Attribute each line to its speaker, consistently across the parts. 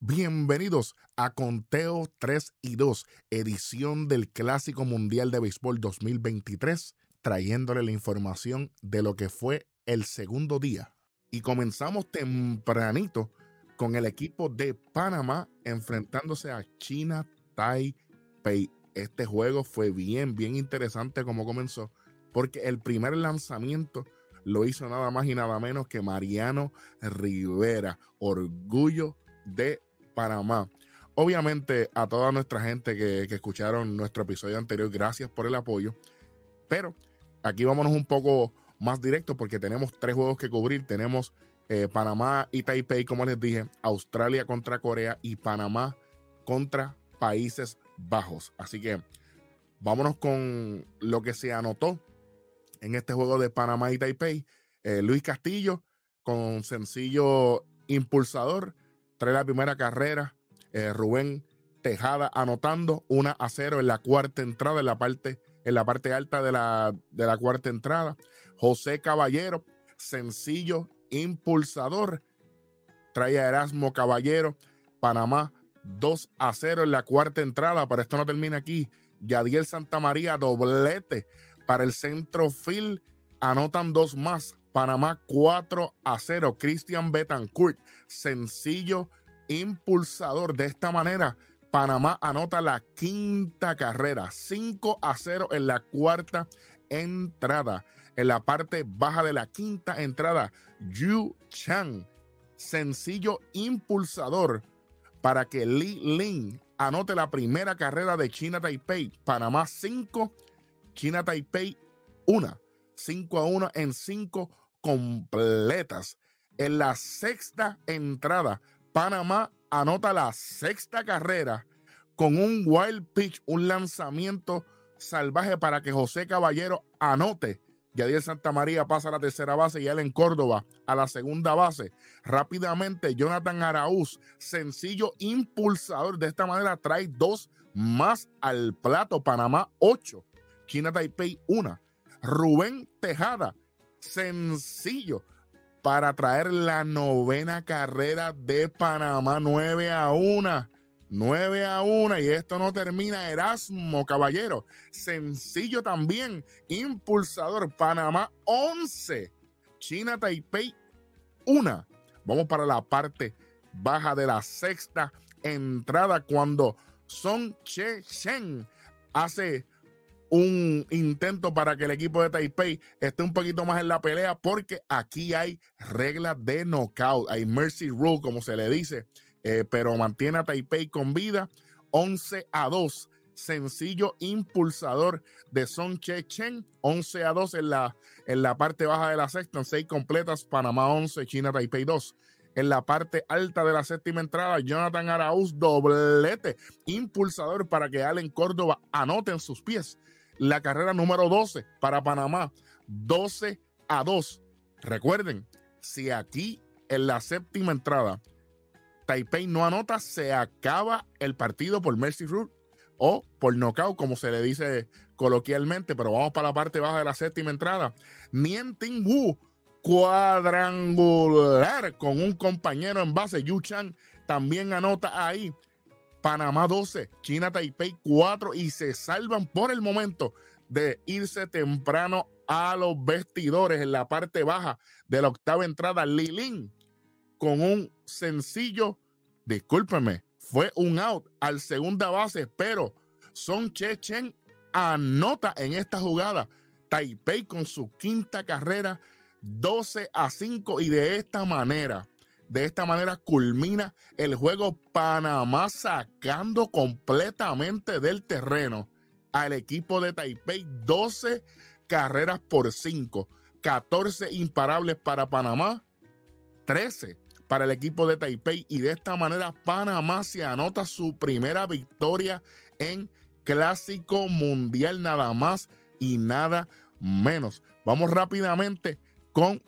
Speaker 1: bienvenidos a Conteo 3 y 2, edición del Clásico Mundial de Béisbol 2023, trayéndole la información de lo que fue el segundo día. Y comenzamos tempranito con el equipo de Panamá enfrentándose a China Taipei. Este juego fue bien, bien interesante como comenzó, porque el primer lanzamiento lo hizo nada más y nada menos que Mariano Rivera, orgullo de Panamá. Obviamente a toda nuestra gente que, escucharon nuestro episodio anterior, gracias por el apoyo. Pero aquí vámonos un poco más directo porque tenemos tres juegos que cubrir. Tenemos eh, Panamá y Taipei, como les dije, Australia contra Corea y Panamá contra Países Bajos. Así que vámonos con lo que se anotó en este juego de Panamá y Taipei. Eh, Luis Castillo con sencillo impulsador, trae la primera carrera. Eh, Rubén Tejada anotando una a 0 en la cuarta entrada, en la parte, en la parte alta de la, de la cuarta entrada. José Caballero, sencillo impulsador. Trae a Erasmo Caballero, Panamá 2 a 0 en la cuarta entrada. Pero esto no termina aquí. Yadiel Santamaría, doblete para el centro field anotan dos más. Panamá 4 a 0. Christian Betancourt, sencillo impulsador. De esta manera, Panamá anota la quinta carrera. 5 a 0 en la cuarta entrada. En la parte baja de la quinta entrada, Yu Chang, sencillo impulsador para que Li Ling anote la primera carrera de China Taipei. Panamá 5 China Taipei 1, 5 a 1 en 5 completas. En la sexta entrada, Panamá anota la sexta carrera con un wild pitch, un lanzamiento salvaje para que José Caballero anote. Yadier Santa María pasa a la tercera base y él Córdoba a la segunda base. Rápidamente, Jonathan Araúz, sencillo impulsador. De esta manera trae dos más al plato. Panamá 8, China Taipei 1. Rubén Tejada, sencillo para traer la novena carrera de Panamá 9 a 1. 9 a 1 y esto no termina. Erasmo Caballero, sencillo también. Impulsador Panamá 11. China Taipei 1. Vamos para la parte baja de la sexta entrada cuando Son Che Shen hace un intento para que el equipo de Taipei esté un poquito más en la pelea porque aquí hay reglas de knockout, hay mercy rule como se le dice, eh, pero mantiene a Taipei con vida 11 a 2. Sencillo impulsador de Son Che Chen, 11 a 2 en la, en la parte baja de la sexta, en 6 completas, Panamá 11, China Taipei 2 en la parte alta de la séptima entrada. Jonathan Arauz, doblete, impulsador para que Allen Córdoba anote en sus pies la carrera número 12 para Panamá, 12 a 2. Recuerden, si aquí en la séptima entrada Taipei no anota, se acaba el partido por Mercy Rule o por knockout, como se le dice coloquialmente, pero vamos para la parte baja de la séptima entrada. Nien Ting Wu, cuadrangular con un compañero en base, Yu Chan, también anota ahí. Panamá 12, China Taipei 4 y se salvan por el momento de irse temprano a los vestidores en la parte baja de la octava entrada. Lilin con un sencillo, discúlpeme, fue un out al segunda base, pero Son Chechen anota en esta jugada. Taipei con su quinta carrera, 12 a 5 y de esta manera de esta manera culmina el juego Panamá sacando completamente del terreno al equipo de Taipei 12 carreras por 5, 14 imparables para Panamá, 13 para el equipo de Taipei y de esta manera Panamá se anota su primera victoria en Clásico Mundial nada más y nada menos. Vamos rápidamente con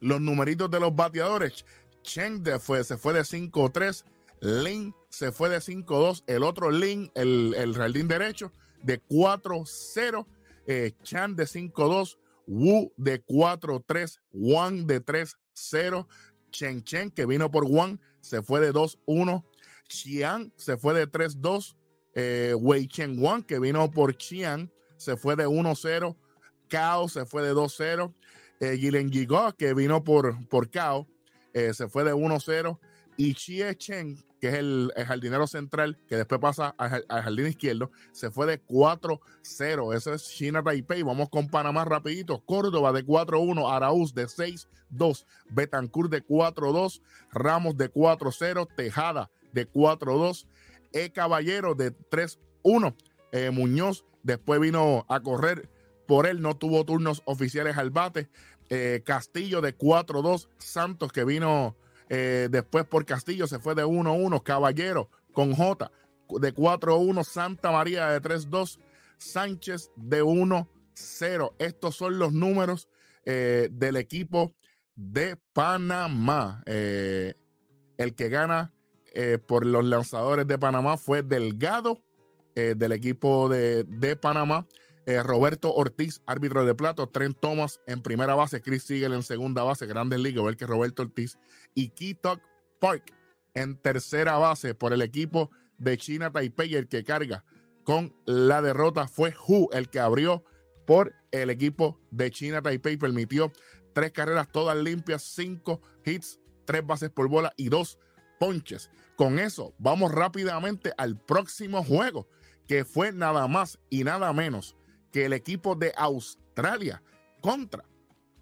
Speaker 1: los numeritos de los bateadores. Cheng fue, se fue de 5-3. Lin se fue de 5-2. El otro Lin, el, el jardín derecho, de 4-0. Eh, Chan de 5-2. Wu de 4-3. Wang de 3-0. Chen Chen, que vino por Wang, se fue de 2-1. Xi'an se fue de 3-2. Eh, Wei Chen Wang, que vino por Xi'an, se fue de 1-0. Cao se fue de 2-0. Eh, Gilen que vino por, por Cao, eh, se fue de 1-0. Y Chie Chen, que es el, jardinero central, que después pasa al, jardín izquierdo, se fue de 4-0. Ese es China Taipei. Vamos con Panamá rapidito. Córdoba de 4-1, Araúz de 6-2, Betancourt de 4-2, Ramos de 4-0, Tejada de 4-2, E Caballero de 3-1, eh, Muñoz después vino a correr por él, no tuvo turnos oficiales al bate. Eh, Castillo de 4-2, Santos que vino eh, después por Castillo se fue de 1-1, Caballero con J de 4-1, Santa María de 3-2, Sánchez de 1-0. Estos son los números eh, del equipo de Panamá. el que gana por los lanzadores de Panamá fue Delgado del equipo de, de Panamá. Eh, Roberto Ortiz, árbitro de plato, Trent Thomas en primera base, Chris Siegel en segunda base, Grandes Ligas, ver que Roberto Ortiz y Kitok Park en tercera base por el equipo de China Taipei, el que carga con la derrota fue Hu, el que abrió por el equipo de China Taipei, permitió tres carreras todas limpias, cinco hits, tres bases por bola y dos ponches. Con eso, vamos rápidamente al próximo juego, que fue nada más y nada menos que el equipo de Australia contra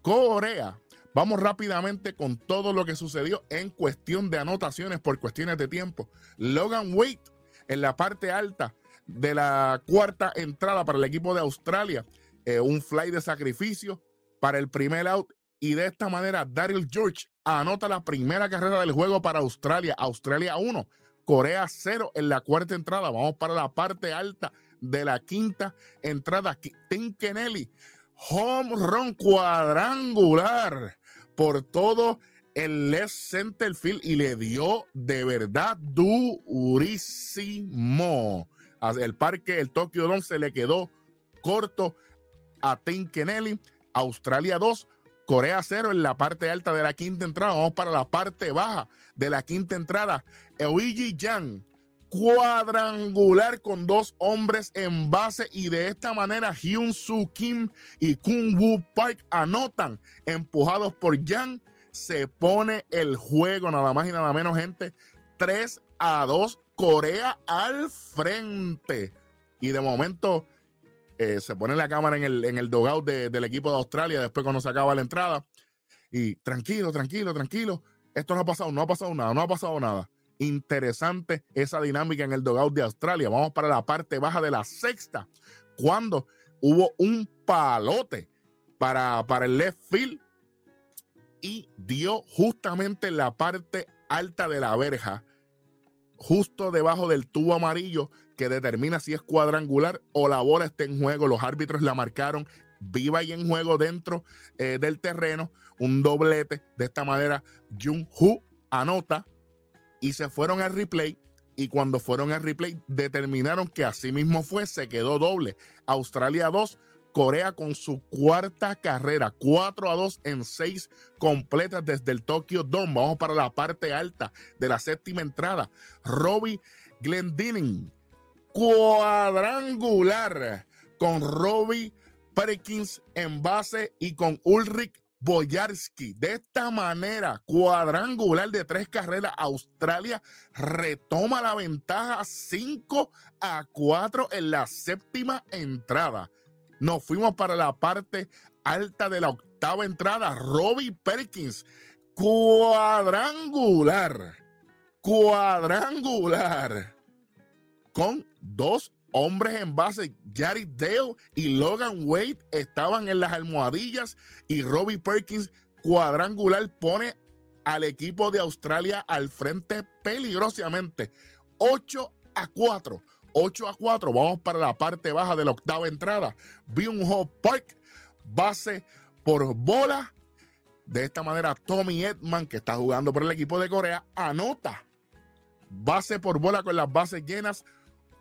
Speaker 1: Corea. Vamos rápidamente con todo lo que sucedió en cuestión de anotaciones por cuestiones de tiempo. Logan Wade en la parte alta de la cuarta entrada para el equipo de Australia. Eh, un fly de sacrificio para el primer out. Y de esta manera, Daryl George anota la primera carrera del juego para Australia. Australia 1, Corea 0 en la cuarta entrada. Vamos para la parte alta de la quinta entrada. Tim Kennelly, home run cuadrangular por todo el left center field y le dio de verdad durísimo. El parque, el Tokyo Dome se le quedó corto a Tim Kennelly. Australia 2, Corea 0 en la parte alta de la quinta entrada. Vamos para la parte baja de la quinta entrada. Eiji Yang cuadrangular con dos hombres en base y de esta manera Hyun Soo Kim y Kung Woo Park anotan empujados por Yang. Se pone el juego nada más y nada menos gente 3 a 2 Corea al frente. Y de momento eh, se pone la cámara en el, en el dogout del equipo de Australia después cuando se acaba la entrada. Y tranquilo, tranquilo, tranquilo. Esto no ha pasado, no ha pasado nada, no ha pasado nada interesante esa dinámica en el dogout de Australia. Vamos para la parte baja de la sexta, cuando hubo un palote para, para el left field y dio justamente en la parte alta de la verja, justo debajo del tubo amarillo que determina si es cuadrangular o la bola está en juego. Los árbitros la marcaron viva y en juego dentro eh, del terreno. Un doblete. De esta manera, Jung Hu anota y se fueron al replay. Y cuando fueron al replay, determinaron que así mismo fue, se quedó doble. Australia 2, Corea con su cuarta carrera, 4 a 2 en 6 completas desde el Tokyo Dome. Vamos para la parte alta de la séptima entrada. Robbie Glendinning, cuadrangular con Robbie Perkins en base y con Ulrich Boyarski. De esta manera, cuadrangular de tres carreras, Australia retoma la ventaja 5 a 4 en la séptima entrada. Nos fuimos para la parte alta de la octava entrada. Robbie Perkins, cuadrangular, cuadrangular, con dos hombres en base, Jared Dale y Logan Wade estaban en las almohadillas y Robbie Perkins cuadrangular pone al equipo de Australia al frente peligrosamente. 8 a 4. 8 a 4. Vamos para la parte baja de la octava entrada. Byung Ho Park, base por bola. De esta manera, Tommy Edman, que está jugando por el equipo de Corea, anota. Base por bola con las bases llenas.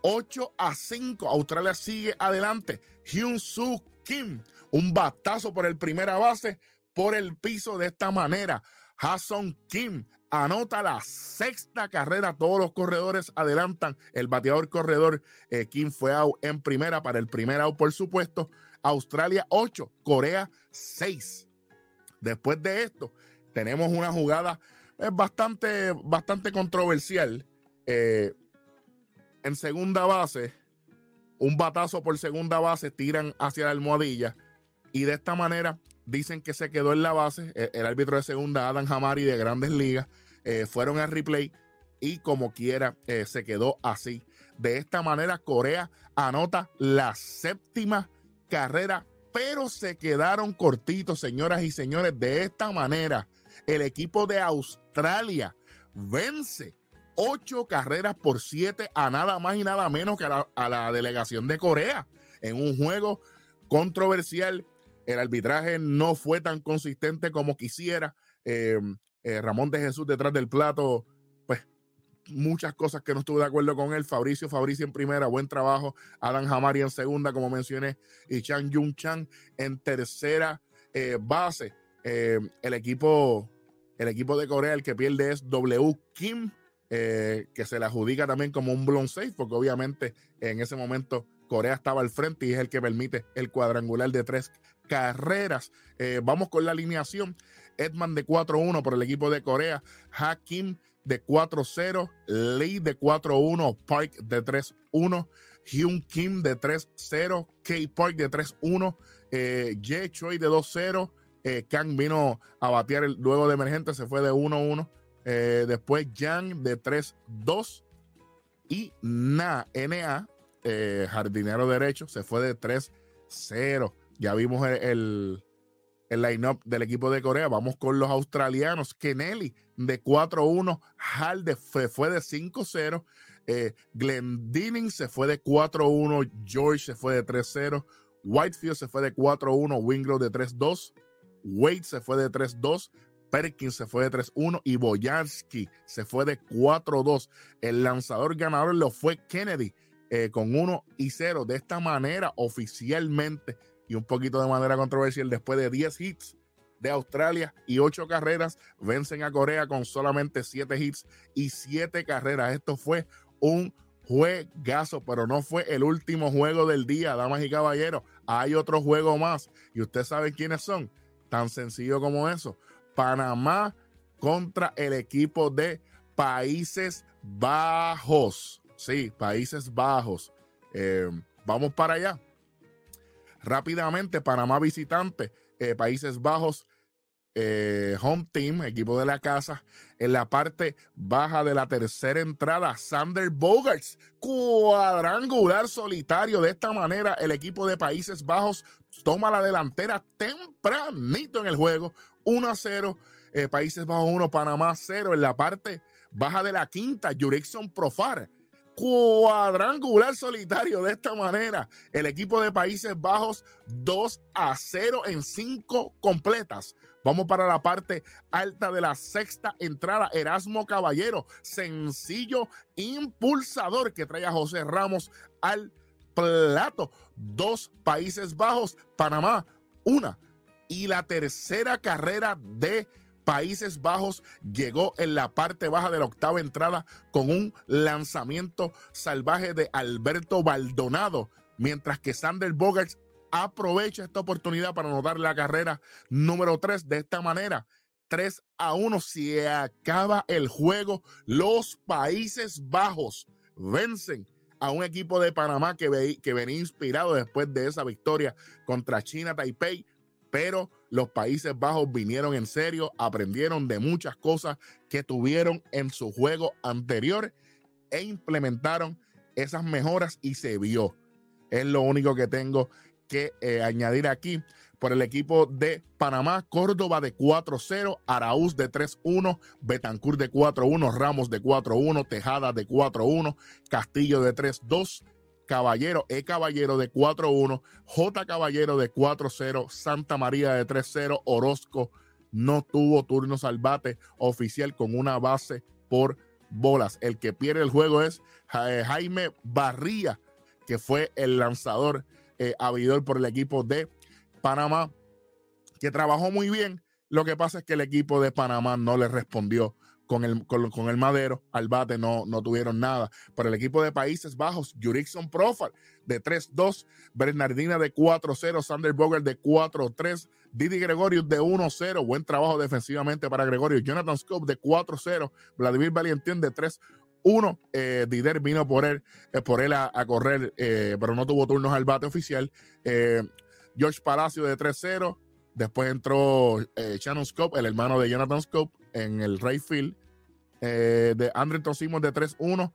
Speaker 1: 8 a 5. Australia sigue adelante. Hyun Soo Kim, un batazo por el primera base por el piso de esta manera. Hasson Kim anota la sexta carrera. Todos los corredores adelantan. El bateador corredor eh, Kim fue out en primera para el primer out, por supuesto. Australia 8, Corea 6. Después de esto, tenemos una jugada bastante, bastante controversial. Eh, en segunda base, un batazo por segunda base, tiran hacia la almohadilla y de esta manera dicen que se quedó en la base. El, el árbitro de segunda, Adam Hamari de Grandes Ligas, eh, fueron al replay y como quiera eh, se quedó así. De esta manera Corea anota la séptima carrera, pero se quedaron cortitos, señoras y señores. De esta manera el equipo de Australia vence ocho carreras por siete a nada más y nada menos que a la, delegación de Corea en un juego controversial. El arbitraje no fue tan consistente como quisiera. Eh, eh, Ramón de Jesús detrás del plato, pues muchas cosas que no estuve de acuerdo con él. Fabricio, Fabricio en primera, buen trabajo. Adam Hamari en segunda, como mencioné, y Chan Yun Chan en tercera eh, base. El equipo, el equipo de Corea, el que pierde es W. Kim, que se le adjudica también como un blown safe, porque obviamente en ese momento Corea estaba al frente y es el que permite el cuadrangular de tres carreras. vamos con la alineación. Edman de 4-1 por el equipo de Corea, Hakim de 4-0, Lee de 4-1, Park de 3-1, Hyun Kim de 3-0, K Park de 3-1, eh, Ye Choi de 2-0, eh, Kang vino a batear el, luego de emergente, se fue de 1-1, eh, después Yang de 3-2 y Na, NA, eh, jardinero derecho, se fue de 3-0. Ya vimos el el line-up del equipo de Corea. Vamos con los australianos. Kennelly de 4-1. Halde fue, fue de 5-0. Eh, Glendinning se fue de 4-1. George se fue de 3-0. Whitefield se fue de 4-1. Winglow de 3-2. Wade se fue de 3-2. Perkins se fue de 3-1 y Boyansky se fue de 4-2. El lanzador ganador lo fue Kennedy eh, con 1 y 0. De esta manera, oficialmente y un poquito de manera controversial, después de 10 hits de Australia y 8 carreras, vencen a Corea con solamente 7 hits y 7 carreras. Esto fue un juegazo, pero no fue el último juego del día, damas y caballeros. Hay otro juego más y ustedes saben quiénes son. Tan sencillo como eso. Panamá contra el equipo de Países Bajos. Sí, Países Bajos. Eh, vamos para allá. Rápidamente, Panamá visitante, eh, Países Bajos, eh, home team, equipo de la casa. En la parte baja de la tercera entrada, Sander Bogarts, cuadrangular solitario. De esta manera, el equipo de Países Bajos toma la delantera tempranito en el juego. 1 a 0, eh, Países Bajos 1, Panamá 0. En la parte baja de la quinta, Jurickson Profar cuadrangular solitario de esta manera. El equipo de Países Bajos 2 a 0 en 5 completas. Vamos para la parte alta de la sexta entrada. Erasmo Caballero, sencillo impulsador que trae a José Ramos al plato. Dos Países Bajos, Panamá, una. Y la tercera carrera de Países Bajos llegó en la parte baja de la octava entrada con un lanzamiento salvaje de Alberto Baldonado, mientras que Sander Bogarts aprovecha esta oportunidad para anotar la carrera número 3 de esta manera. 3 a 1 se acaba el juego. Los Países Bajos vencen a un equipo de Panamá que, que venía inspirado después de esa victoria contra China Taipei pero los Países Bajos vinieron en serio, aprendieron de muchas cosas que tuvieron en su juego anterior e implementaron esas mejoras y se vio. Es lo único que tengo que eh, añadir aquí. Por el equipo de Panamá, Córdoba de 4-0, Araúz de 3-1, Betancourt de 4-1, Ramos de 4-1, Tejada de 4-1, Castillo de 3-2, Caballero, E Caballero de 4-1, J Caballero de 4-0, Santa María de 3-0, Orozco no tuvo turno salvate oficial con una base por bolas. El que pierde el juego es eh, Jaime Barría, que fue el lanzador eh, abridor por el equipo de Panamá, que trabajó muy bien. Lo que pasa es que el equipo de Panamá no le respondió con el, con, el madero al bate no, no tuvieron nada. Para el equipo de Países Bajos, Jurickson Profar de 3-2, Bernardina de 4-0, Sander Bogert de 4-3, Didi Gregorius de 1-0, buen trabajo defensivamente para Gregorio, Jonathan Scope de 4-0, Vladimir Valentín de 3 1 eh, Dider vino por él, eh, por él a, correr, eh, pero no tuvo turnos al bate oficial. George Palacio de 3-0. Después entró Shannon Scope, el hermano de Jonathan Scope, en el Rayfield. de Andrew Tosimos de 3-1.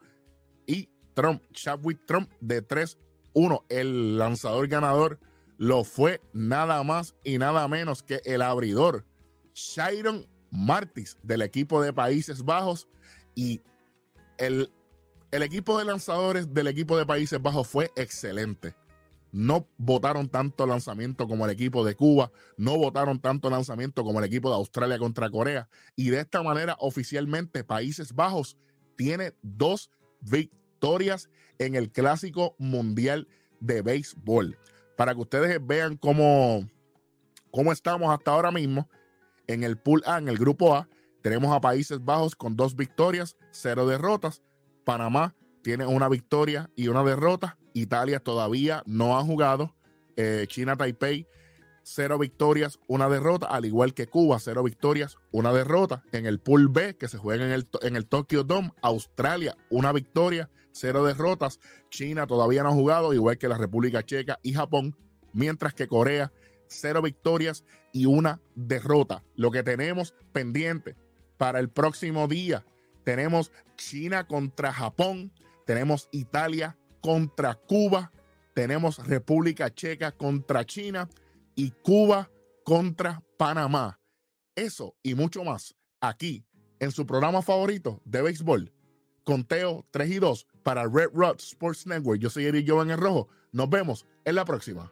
Speaker 1: Y Trump, Chadwick Trump de 3-1. El lanzador ganador lo fue nada más y nada menos que el abridor, Shiron Martis, del equipo de Países Bajos. Y el, equipo de lanzadores del equipo de Países Bajos fue excelente. No votaron tanto lanzamiento como el equipo de Cuba, no votaron tanto lanzamiento como el equipo de Australia contra Corea. Y de esta manera, oficialmente, Países Bajos tiene dos victorias en el Clásico Mundial de Béisbol. Para que ustedes vean cómo, cómo estamos hasta ahora mismo, en el Pool A, en el Grupo A, tenemos a Países Bajos con dos victorias, cero derrotas. Panamá tiene una victoria y una derrota. Italia todavía no ha jugado. Eh, China Taipei, cero victorias, una derrota, al igual que Cuba, cero victorias, una derrota. En el Pool B, que se juega en el, en el Tokyo Dome, Australia, una victoria, cero derrotas. China todavía no ha jugado, igual que la República Checa y Japón, mientras que Corea, cero victorias y una derrota. Lo que tenemos pendiente para el próximo día. Tenemos China contra Japón, tenemos Italia contra Cuba, tenemos República Checa contra China y Cuba contra Panamá. Eso y mucho más aquí en su programa favorito de béisbol. Conteo 3 y 2 para Red Rod Sports Network. Yo soy Eric Jovan el Rojo. Nos vemos en la próxima.